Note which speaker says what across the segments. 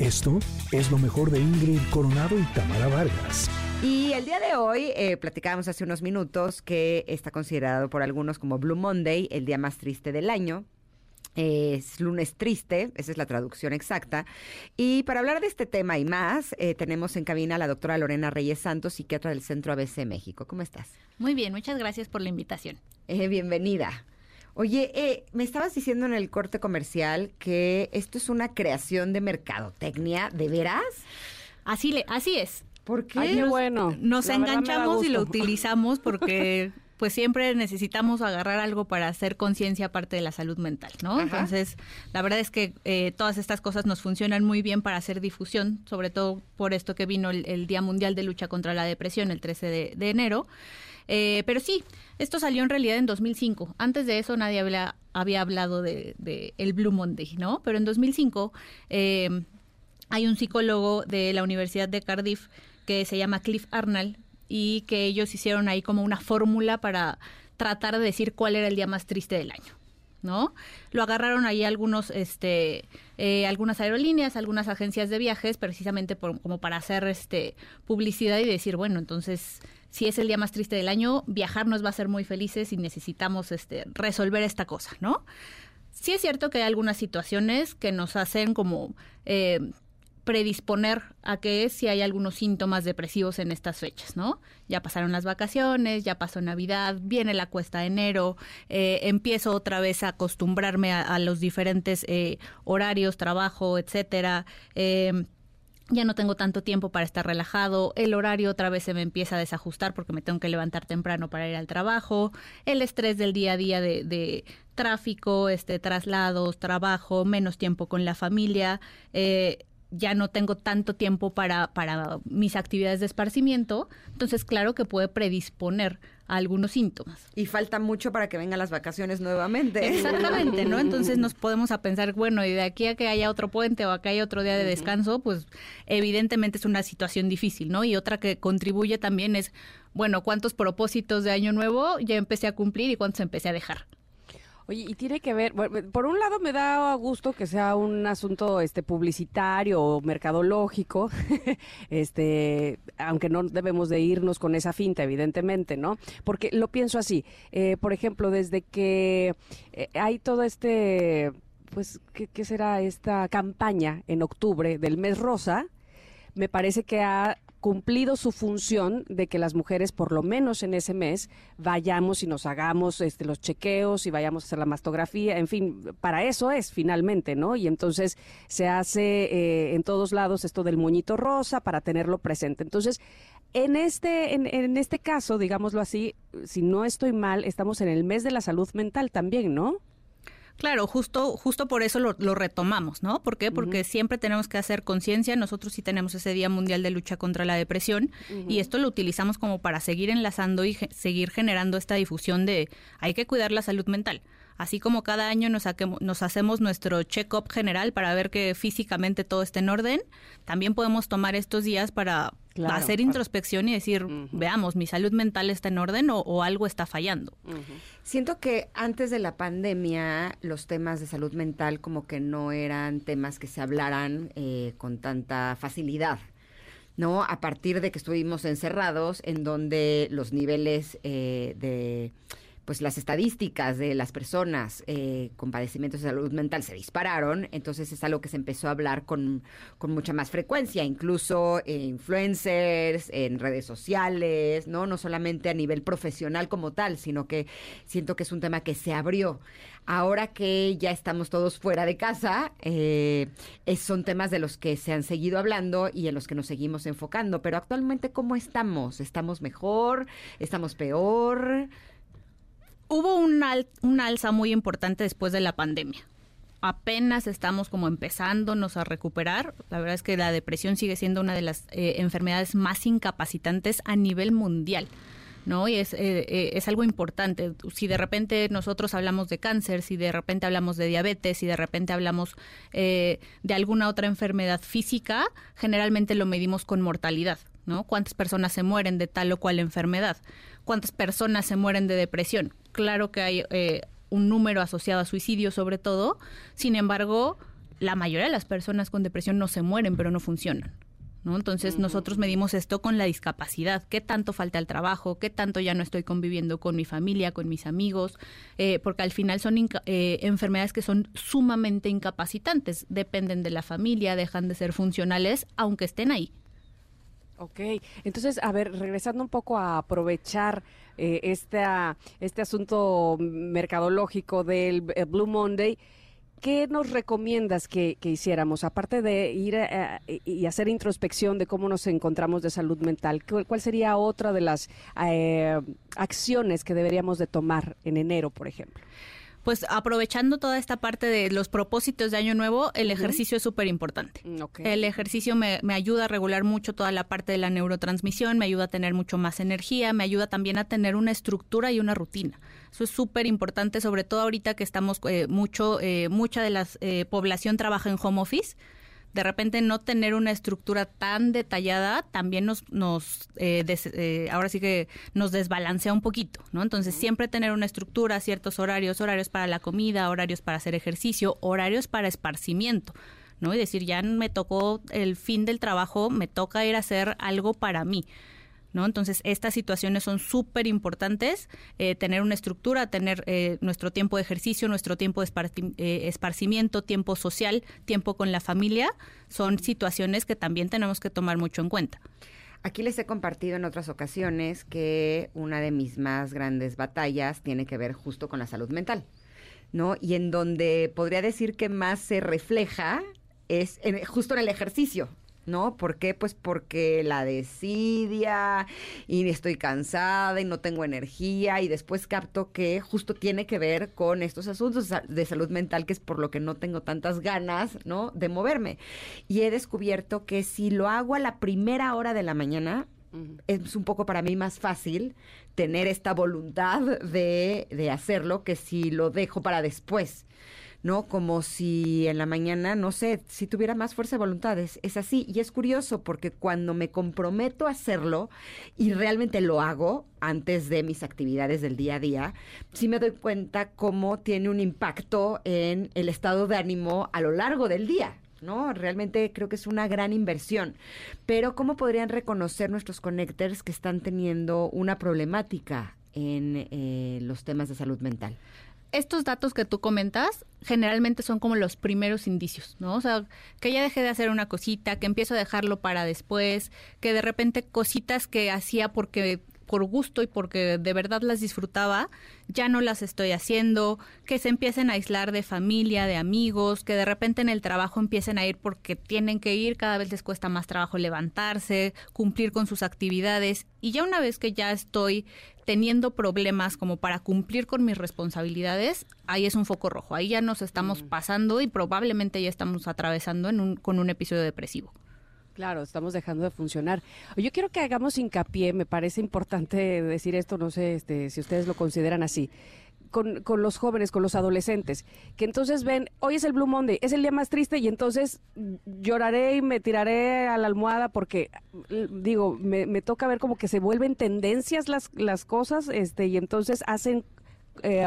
Speaker 1: Esto es lo mejor de Ingrid Coronado y Tamara Vargas.
Speaker 2: Y el día de hoy eh, platicábamos hace unos minutos que está considerado por algunos como Blue Monday, el día más triste del año. Es lunes triste, esa es la traducción exacta. Y para hablar de este tema y más, eh, tenemos en cabina a la doctora Lorena Reyes Santos, psiquiatra del Centro ABC México. ¿Cómo estás?
Speaker 3: Muy bien, muchas gracias por la invitación.
Speaker 2: Eh, bienvenida. Oye, eh, me estabas diciendo en el corte comercial que esto es una creación de mercadotecnia, ¿de veras?
Speaker 3: Así, le, así es.
Speaker 2: ¿Por qué?
Speaker 3: Ay, nos,
Speaker 4: bueno.
Speaker 3: Nos
Speaker 4: La
Speaker 3: enganchamos y lo utilizamos porque pues siempre necesitamos agarrar algo para hacer conciencia aparte de la salud mental, ¿no?
Speaker 2: Ajá.
Speaker 3: Entonces, la verdad es que eh, todas estas cosas nos funcionan muy bien para hacer difusión, sobre todo por esto que vino el, el Día Mundial de Lucha contra la Depresión el 13 de, de enero. Eh, pero sí, esto salió en realidad en 2005. Antes de eso nadie había hablado de, de el Blue Monday, ¿no? Pero en 2005 eh, hay un psicólogo de la Universidad de Cardiff que se llama Cliff Arnold y que ellos hicieron ahí como una fórmula para tratar de decir cuál era el día más triste del año. ¿No? Lo agarraron ahí algunos, este, eh, algunas aerolíneas, algunas agencias de viajes, precisamente como para hacer este publicidad y decir, bueno, entonces, si es el día más triste del año, viajar nos va a hacer muy felices y necesitamos este, resolver esta cosa, ¿no? Sí es cierto que hay algunas situaciones que nos hacen como eh, predisponer a que si hay algunos síntomas depresivos en estas fechas, ¿no? Ya pasaron las vacaciones, ya pasó Navidad, viene la cuesta de enero, eh, empiezo otra vez a acostumbrarme a, los diferentes eh, horarios, trabajo, etcétera. Eh, ya no tengo tanto tiempo para estar relajado, el horario otra vez se me empieza a desajustar porque me tengo que levantar temprano para ir al trabajo, el estrés del día a día de, de tráfico, este traslados, trabajo, menos tiempo con la familia, eh, ya no tengo tanto tiempo para, para mis actividades de esparcimiento, entonces claro que puede predisponer a algunos síntomas.
Speaker 2: Y falta mucho para que vengan las vacaciones nuevamente.
Speaker 3: Exactamente, ¿no? Entonces nos podemos a pensar, bueno, y de aquí a que haya otro puente o a que haya otro día de descanso, pues evidentemente es una situación difícil, ¿no? Y otra que contribuye también es, bueno, ¿cuántos propósitos de año nuevo ya empecé a cumplir y cuántos empecé a dejar?
Speaker 4: Oye, y tiene que ver, por un lado me da gusto que sea un asunto este publicitario o mercadológico, este, aunque no debemos de irnos con esa finta, evidentemente, ¿no? Porque lo pienso así, eh, por ejemplo, desde que eh, hay todo este, pues, ¿qué, qué será esta campaña en octubre del mes rosa? me parece que ha cumplido su función de que las mujeres, por lo menos en ese mes, vayamos y nos hagamos este, los chequeos y vayamos a hacer la mastografía, en fin, para eso es finalmente, ¿no? Y entonces se hace eh, en todos lados esto del moñito rosa para tenerlo presente. Entonces, en este, en, en este caso, digámoslo así, si no estoy mal, estamos en el mes de la salud mental también, ¿no?
Speaker 3: Claro, justo, justo por eso lo, lo retomamos, ¿no? ¿Por qué? Porque siempre tenemos que hacer conciencia. Nosotros sí tenemos ese Día Mundial de Lucha contra la Depresión y esto lo utilizamos como para seguir enlazando y ge- seguir generando esta difusión de hay que cuidar la salud mental. Así como cada año nos, saquemo- nos hacemos nuestro check-up general para ver que físicamente todo esté en orden, también podemos tomar estos días para
Speaker 4: Claro,
Speaker 3: hacer introspección y decir, veamos, mi salud mental está en orden o, o algo está fallando.
Speaker 2: Siento que antes de la pandemia los temas de salud mental como que no eran temas que se hablaran eh, con tanta facilidad. ¿no? A partir de que estuvimos encerrados, en donde los niveles eh, de pues las estadísticas de las personas eh, con padecimientos de salud mental se dispararon, entonces es algo que se empezó a hablar con, con mucha más frecuencia, incluso eh, influencers, en redes sociales, ¿no? No solamente a nivel profesional como tal, sino que siento que es un tema que se abrió. Ahora que ya estamos todos fuera de casa, eh, son temas de los que se han seguido hablando y en los que nos seguimos enfocando. Pero actualmente, ¿cómo estamos? ¿Estamos mejor? ¿Estamos peor?
Speaker 3: Hubo un, al- un alza muy importante después de la pandemia. Apenas estamos como empezándonos a recuperar. La verdad es que la depresión sigue siendo una de las eh, enfermedades más incapacitantes a nivel mundial. ¿no? Y es, eh, eh, es algo importante. Si de repente nosotros hablamos de cáncer, si de repente hablamos de diabetes, si de repente hablamos eh, de alguna otra enfermedad física, generalmente lo medimos con mortalidad, ¿no? ¿Cuántas personas se mueren de tal o cual enfermedad? ¿Cuántas personas se mueren de depresión? Claro que hay eh, un número asociado a suicidio sobre todo, sin embargo, la mayoría de las personas con depresión no se mueren, pero no funcionan. ¿No? Entonces nosotros medimos esto con la discapacidad, qué tanto falta el trabajo, qué tanto ya no estoy conviviendo con mi familia, con mis amigos, eh, porque al final son eh, enfermedades que son sumamente incapacitantes, dependen de la familia, dejan de ser funcionales, aunque estén ahí.
Speaker 4: Ok, entonces, a ver, regresando un poco a aprovechar eh, este asunto mercadológico del Blue Monday, ¿qué nos recomiendas que, hiciéramos? Aparte de ir y hacer introspección de cómo nos encontramos de salud mental, ¿cuál sería otra de las eh, acciones que deberíamos de tomar en enero, por ejemplo?
Speaker 3: Pues aprovechando toda esta parte de los propósitos de Año Nuevo, el ejercicio es súper importante. Mm, el ejercicio me, me, ayuda a regular mucho toda la parte de la neurotransmisión, me ayuda a tener mucho más energía, me ayuda también a tener una estructura y una rutina. Eso es súper importante, sobre todo ahorita que estamos eh, mucho, eh, mucha de la eh, población trabaja en home office de repente no tener una estructura tan detallada también nos, nos eh, eh, ahora sí que nos desbalancea un poquito, ¿no? Entonces siempre tener una estructura, ciertos horarios, horarios para la comida, horarios para hacer ejercicio, horarios para esparcimiento. ¿no? Y decir, ya me tocó el fin del trabajo, me toca ir a hacer algo para mí. ¿No? Entonces, estas situaciones son súper importantes, eh, tener una estructura, tener eh, nuestro tiempo de ejercicio, nuestro tiempo de eh, esparcimiento, tiempo social, tiempo con la familia, son situaciones que también tenemos que tomar mucho en cuenta.
Speaker 2: Aquí les he compartido en otras ocasiones que una de mis más grandes batallas tiene que ver justo con la salud mental, ¿no? Y en donde podría decir que más se refleja es justo en el ejercicio, ¿no? ¿Por qué? Pues porque la desidia y estoy cansada y no tengo energía y después capto que justo tiene que ver con estos asuntos de salud mental que es por lo que no tengo tantas ganas, ¿no? De moverme. Y he descubierto que si lo hago a la primera hora de la mañana, es un poco para mí más fácil tener esta voluntad de, de hacerlo que si lo dejo para después. ¿No? Como si en la mañana, no sé, si tuviera más fuerza de voluntad. Es, así. Y es curioso porque cuando me comprometo a hacerlo y realmente lo hago antes de mis actividades del día a día, sí me doy cuenta cómo tiene un impacto en el estado de ánimo a lo largo del día. ¿no? Realmente creo que es una gran inversión. Pero ¿cómo podrían reconocer nuestros connectors que están teniendo una problemática en eh, los temas de salud mental?
Speaker 3: Estos datos que tú comentas generalmente son como los primeros indicios, ¿no? O sea, que ya dejé de hacer una cosita, que empiezo a dejarlo para después, que de repente cositas que hacía porque por gusto y porque de verdad las disfrutaba, ya no las estoy haciendo, que se empiecen a aislar de familia, de amigos, que de repente en el trabajo empiecen a ir porque tienen que ir, cada vez les cuesta más trabajo levantarse, cumplir con sus actividades y ya una vez que ya estoy teniendo problemas como para cumplir con mis responsabilidades, ahí es un foco rojo, ahí ya nos estamos mm. pasando y probablemente ya estamos atravesando en un, con un episodio depresivo.
Speaker 4: Claro, estamos dejando de funcionar. Yo quiero que hagamos hincapié, me parece importante decir esto, no sé este, si ustedes lo consideran así. Con, con, los jóvenes, con los adolescentes, que entonces ven, hoy es el Blue Monday, es el día más triste y entonces lloraré y me tiraré a la almohada porque, digo, me, toca ver como que se vuelven tendencias las, las cosas este, y entonces hacen eh,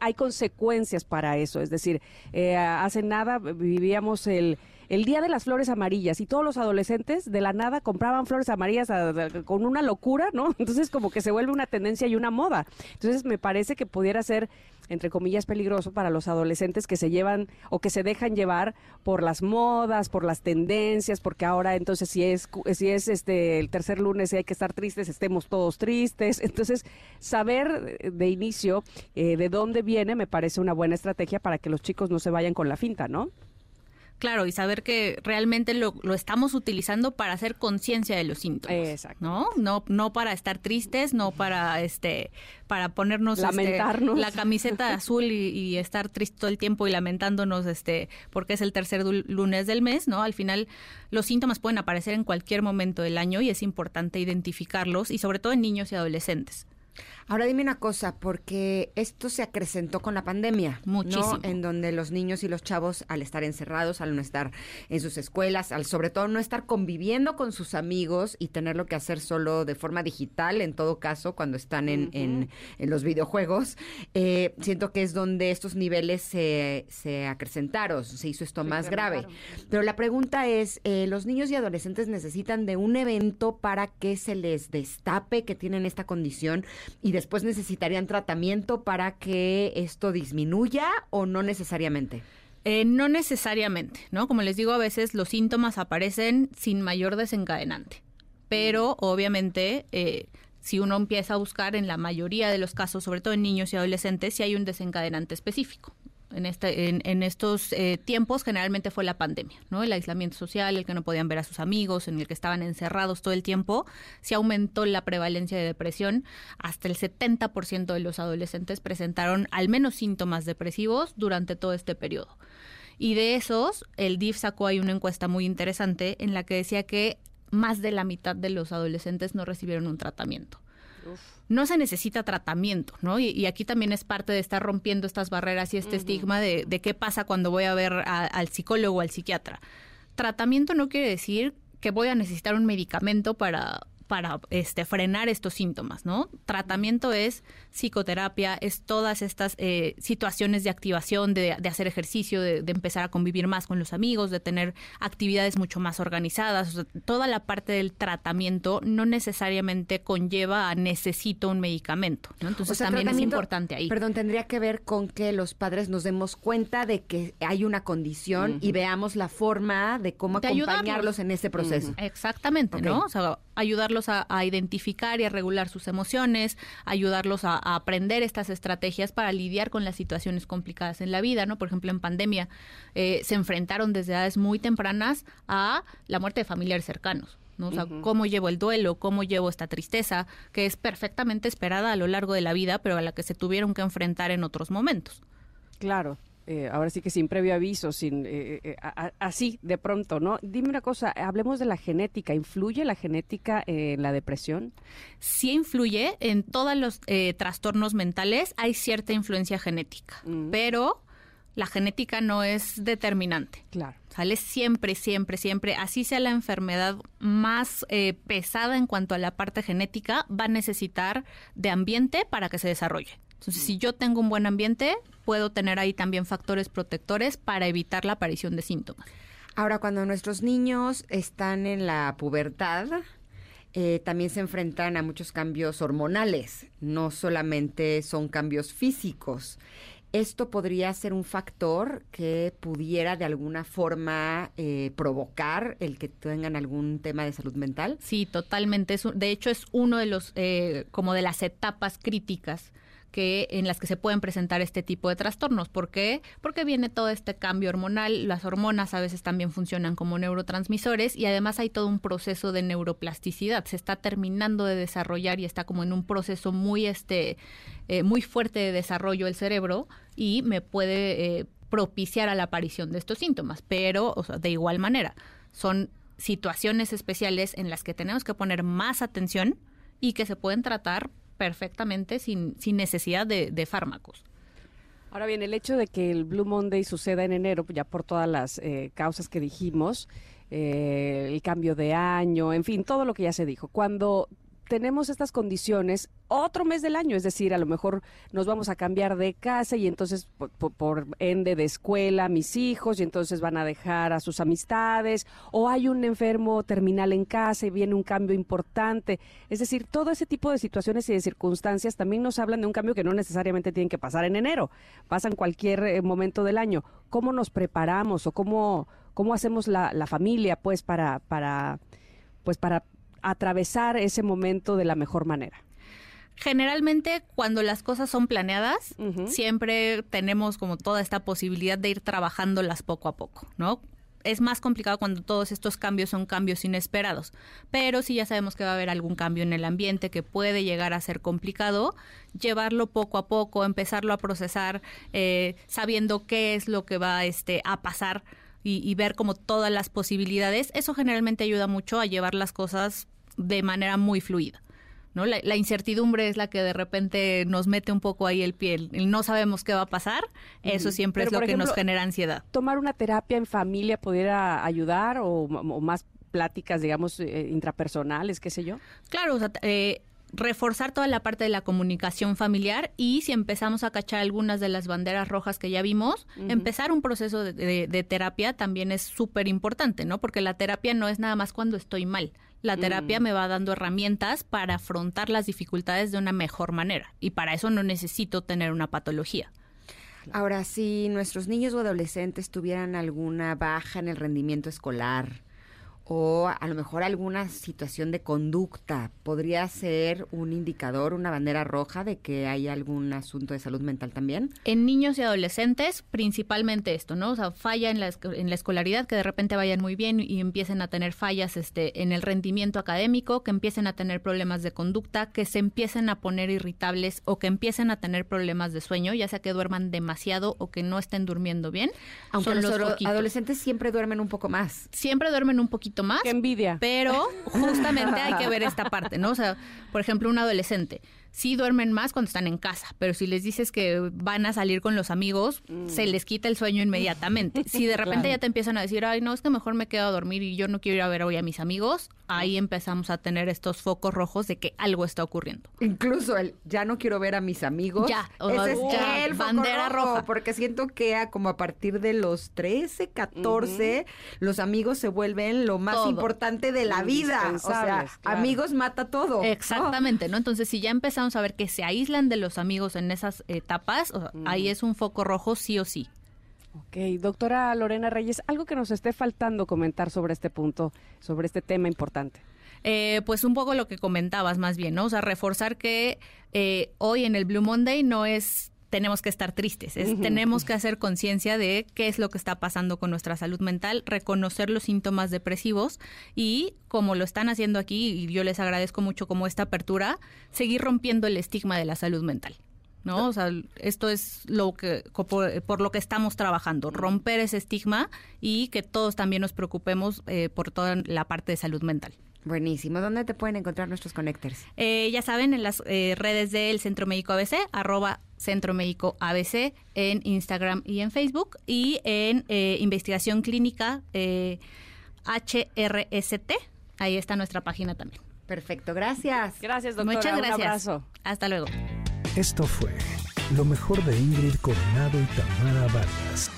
Speaker 4: hay consecuencias para eso. Es decir, eh, hace nada vivíamos el, el Día de las Flores Amarillas y todos los adolescentes de la nada compraban flores amarillas con una locura, ¿no? Entonces como que se vuelve una tendencia y una moda. Entonces me parece que pudiera ser entre comillas peligroso para los adolescentes que se llevan o que se dejan llevar por las modas, por las tendencias, porque ahora entonces si es si es este el tercer lunes y hay que estar tristes, estemos todos tristes. Entonces, saber de inicio eh, de dónde viene me parece una buena estrategia para que los chicos no se vayan con la finta, ¿no?
Speaker 3: Claro, y saber que realmente lo, lo estamos utilizando para hacer conciencia de los síntomas. Exacto. ¿no? ¿no? No para estar tristes, no para este para ponernos este,
Speaker 4: lamentarnos
Speaker 3: la camiseta azul y, estar triste todo el tiempo y lamentándonos este porque es el tercer lunes del mes, ¿no? Al final los síntomas pueden aparecer en cualquier momento del año y es importante identificarlos y sobre todo en niños y adolescentes.
Speaker 2: Ahora dime una cosa, porque esto se acrecentó con la pandemia,
Speaker 3: Muchísimo.
Speaker 2: En donde los niños y los chavos, al estar encerrados, al no estar en sus escuelas, al sobre todo no estar conviviendo con sus amigos y tenerlo que hacer solo de forma digital, en todo caso, cuando están en, en, en los videojuegos, eh, siento que es donde estos niveles se, se acrecentaron, se hizo esto más grave. Pero la pregunta es, eh, ¿los niños y adolescentes necesitan de un evento para que se les destape que tienen esta condición y después necesitarían tratamiento para que esto disminuya o no necesariamente?
Speaker 3: Eh, no necesariamente, ¿no? Como les digo, a veces los síntomas aparecen sin mayor desencadenante, pero obviamente eh, si uno empieza a buscar en la mayoría de los casos, sobre todo en niños y adolescentes, si hay un desencadenante específico. En, en, en estos eh, tiempos generalmente fue la pandemia, ¿no? El aislamiento social, el que no podían ver a sus amigos, en el que estaban encerrados todo el tiempo, se aumentó la prevalencia de depresión. Hasta el 70% de los adolescentes presentaron al menos síntomas depresivos durante todo este periodo. Y de esos, el DIF sacó ahí una encuesta muy interesante en la que decía que más de la mitad de los adolescentes no recibieron un tratamiento. No se necesita tratamiento, ¿no? Y, y aquí también es parte de estar rompiendo estas barreras y este estigma de, de qué pasa cuando voy a ver a- al psicólogo o al psiquiatra. Tratamiento no quiere decir que voy a necesitar un medicamento para para este, frenar estos síntomas, ¿no? Tratamiento es psicoterapia, es todas estas eh, situaciones de activación, de, de hacer ejercicio, de, de, empezar a convivir más con los amigos, de tener actividades mucho más organizadas. O sea, toda la parte del tratamiento no necesariamente conlleva a necesito un medicamento, ¿no? Entonces
Speaker 2: O sea,
Speaker 3: también es importante ahí.
Speaker 2: Perdón, tendría que ver con que los padres nos demos cuenta de que hay una condición y veamos la forma de cómo
Speaker 3: De ayudarlos.
Speaker 2: acompañarlos en ese proceso.
Speaker 3: Exactamente. ¿no? O sea, ayudarlos a, a identificar y a regular sus emociones, ayudarlos a, a aprender estas estrategias para lidiar con las situaciones complicadas en la vida, ¿no? Por ejemplo, en pandemia eh, se enfrentaron desde edades muy tempranas a la muerte de familiares cercanos. ¿no? O sea, cómo llevo el duelo, cómo llevo esta tristeza, que es perfectamente esperada a lo largo de la vida, pero a la que se tuvieron que enfrentar en otros momentos.
Speaker 4: Claro. Eh, ahora sí que sin previo aviso, sin eh, eh, a- a- así de pronto, ¿no? Dime una cosa, hablemos de la genética. ¿Influye la genética en la depresión?
Speaker 3: sí influye en todos los eh, trastornos mentales, hay cierta influencia genética,
Speaker 4: Mm.
Speaker 3: pero la genética no es determinante.
Speaker 4: Claro.
Speaker 3: Sale siempre, siempre, siempre. Así sea la enfermedad más eh, pesada en cuanto a la parte genética, va a necesitar de ambiente para que se desarrolle. Entonces, si yo tengo un buen ambiente, puedo tener ahí también factores protectores para evitar la aparición de síntomas.
Speaker 2: Ahora, cuando nuestros niños están en la pubertad, eh, también se enfrentan a muchos cambios hormonales, no solamente son cambios físicos. Esto podría ser un factor que pudiera de alguna forma eh, provocar el que tengan algún tema de salud mental.
Speaker 3: Sí, totalmente. De hecho, es uno de los, eh, como de las etapas críticas que en las que se pueden presentar este tipo de trastornos. ¿Por qué? Porque viene todo este cambio hormonal. Las hormonas a veces también funcionan como neurotransmisores y además hay todo un proceso de neuroplasticidad. Se está terminando de desarrollar y está como en un proceso muy, este, eh, muy fuerte de desarrollo el cerebro y me puede eh, propiciar a la aparición de estos síntomas. Pero, o sea, de igual manera, son situaciones especiales en las que tenemos que poner más atención y que se pueden tratar perfectamente sin, sin necesidad de, fármacos.
Speaker 4: Ahora bien, el hecho de que el Blue Monday suceda en enero, ya por todas las eh, causas que dijimos, eh, el cambio de año, en fin, todo lo que ya se dijo. Cuando tenemos estas condiciones, otro mes del año, es decir, a lo mejor nos vamos a cambiar de casa y entonces por, ende de escuela mis hijos y entonces van a dejar a sus amistades o hay un enfermo terminal en casa y viene un cambio importante. Es decir, todo ese tipo de situaciones y de circunstancias también nos hablan de un cambio que no necesariamente tienen que pasar en enero, pasan cualquier eh, momento del año. ¿Cómo nos preparamos o cómo, cómo hacemos la, la familia pues para, para, pues para atravesar ese momento de la mejor manera?
Speaker 3: Generalmente cuando las cosas son planeadas, siempre tenemos como toda esta posibilidad de ir trabajándolas poco a poco, ¿no? Es más complicado cuando todos estos cambios son cambios inesperados, pero si ya sabemos que va a haber algún cambio en el ambiente que puede llegar a ser complicado, llevarlo poco a poco, empezarlo a procesar, eh, sabiendo qué es lo que va este, a pasar y, y ver como todas las posibilidades, eso generalmente ayuda mucho a llevar las cosas de manera muy fluida. ¿no? La, incertidumbre es la que de repente nos mete un poco ahí el pie, no sabemos qué va a pasar, eso siempre es lo que nos genera ansiedad.
Speaker 4: ¿Tomar una terapia en familia pudiera ayudar o, más pláticas, digamos, eh, intrapersonales, qué sé yo?
Speaker 3: Claro, o sea, eh, reforzar toda la parte de la comunicación familiar y si empezamos a cachar algunas de las banderas rojas que ya vimos, empezar un proceso de, terapia también es súper importante, ¿no? Porque la terapia no es nada más cuando estoy mal. La terapia mm. me va dando herramientas para afrontar las dificultades de una mejor manera y para eso no necesito tener una patología.
Speaker 2: Ahora, si nuestros niños o adolescentes tuvieran alguna baja en el rendimiento escolar, o a lo mejor alguna situación de conducta podría ser un indicador, una bandera roja de que hay algún asunto de salud mental también?
Speaker 3: En niños y adolescentes, principalmente esto, ¿no? O sea, falla en la, en la escolaridad, que de repente vayan muy bien y empiecen a tener fallas este, en el rendimiento académico, que empiecen a tener problemas de conducta, que se empiecen a poner irritables o que empiecen a tener problemas de sueño, ya sea que duerman demasiado o que no estén durmiendo bien.
Speaker 2: Aunque los, adolescentes siempre duermen un poco más.
Speaker 3: Siempre duermen un poquito más.
Speaker 4: Qué envidia.
Speaker 3: Pero justamente hay que ver esta parte, ¿no? O sea, por ejemplo, un adolescente sí duermen más cuando están en casa, pero si les dices que van a salir con los amigos, se mm. les quita el sueño inmediatamente. Si de repente ya te empiezan a decir, ay, no, es que mejor me quedo a dormir y yo no quiero ir a ver hoy a mis amigos, ahí empezamos a tener estos focos rojos de que algo está ocurriendo.
Speaker 2: Incluso el ya no quiero ver a mis amigos. Ya, ese es el bandera roja. Porque siento que como a partir de los 13, 14, los amigos se vuelven lo más importante de la vida. O sea, amigos mata todo.
Speaker 3: Exactamente, ¿no? Entonces, si ya empezamos a ver que se aíslan de los amigos en esas etapas, ahí es un foco rojo sí o sí.
Speaker 4: Ok, doctora Lorena Reyes, algo que nos esté faltando comentar sobre este punto, sobre este tema importante.
Speaker 3: Eh, pues un poco lo que comentabas más bien, ¿no? O sea, reforzar que eh, hoy en el Blue Monday no es tenemos que estar tristes, es, tenemos que hacer conciencia de qué es lo que está pasando con nuestra salud mental, reconocer los síntomas depresivos y como lo están haciendo aquí, y yo les agradezco mucho como esta apertura, seguir rompiendo el estigma de la salud mental. ¿no? O sea, esto es lo que por, lo que estamos trabajando, romper ese estigma y que todos también nos preocupemos eh, por toda la parte de salud mental.
Speaker 2: Buenísimo. ¿Dónde te pueden encontrar nuestros connectors?
Speaker 3: Eh, ya saben, en las eh, redes del Centro Médico ABC, arroba Centro Médico ABC, en Instagram y en Facebook, y en Investigación Clínica HRST. Ahí está nuestra página también.
Speaker 2: Perfecto, gracias.
Speaker 4: Gracias, doctora.
Speaker 3: Muchas gracias. Un abrazo. Hasta luego.
Speaker 1: Esto fue lo mejor de Ingrid Coronado y Tamara Vargas.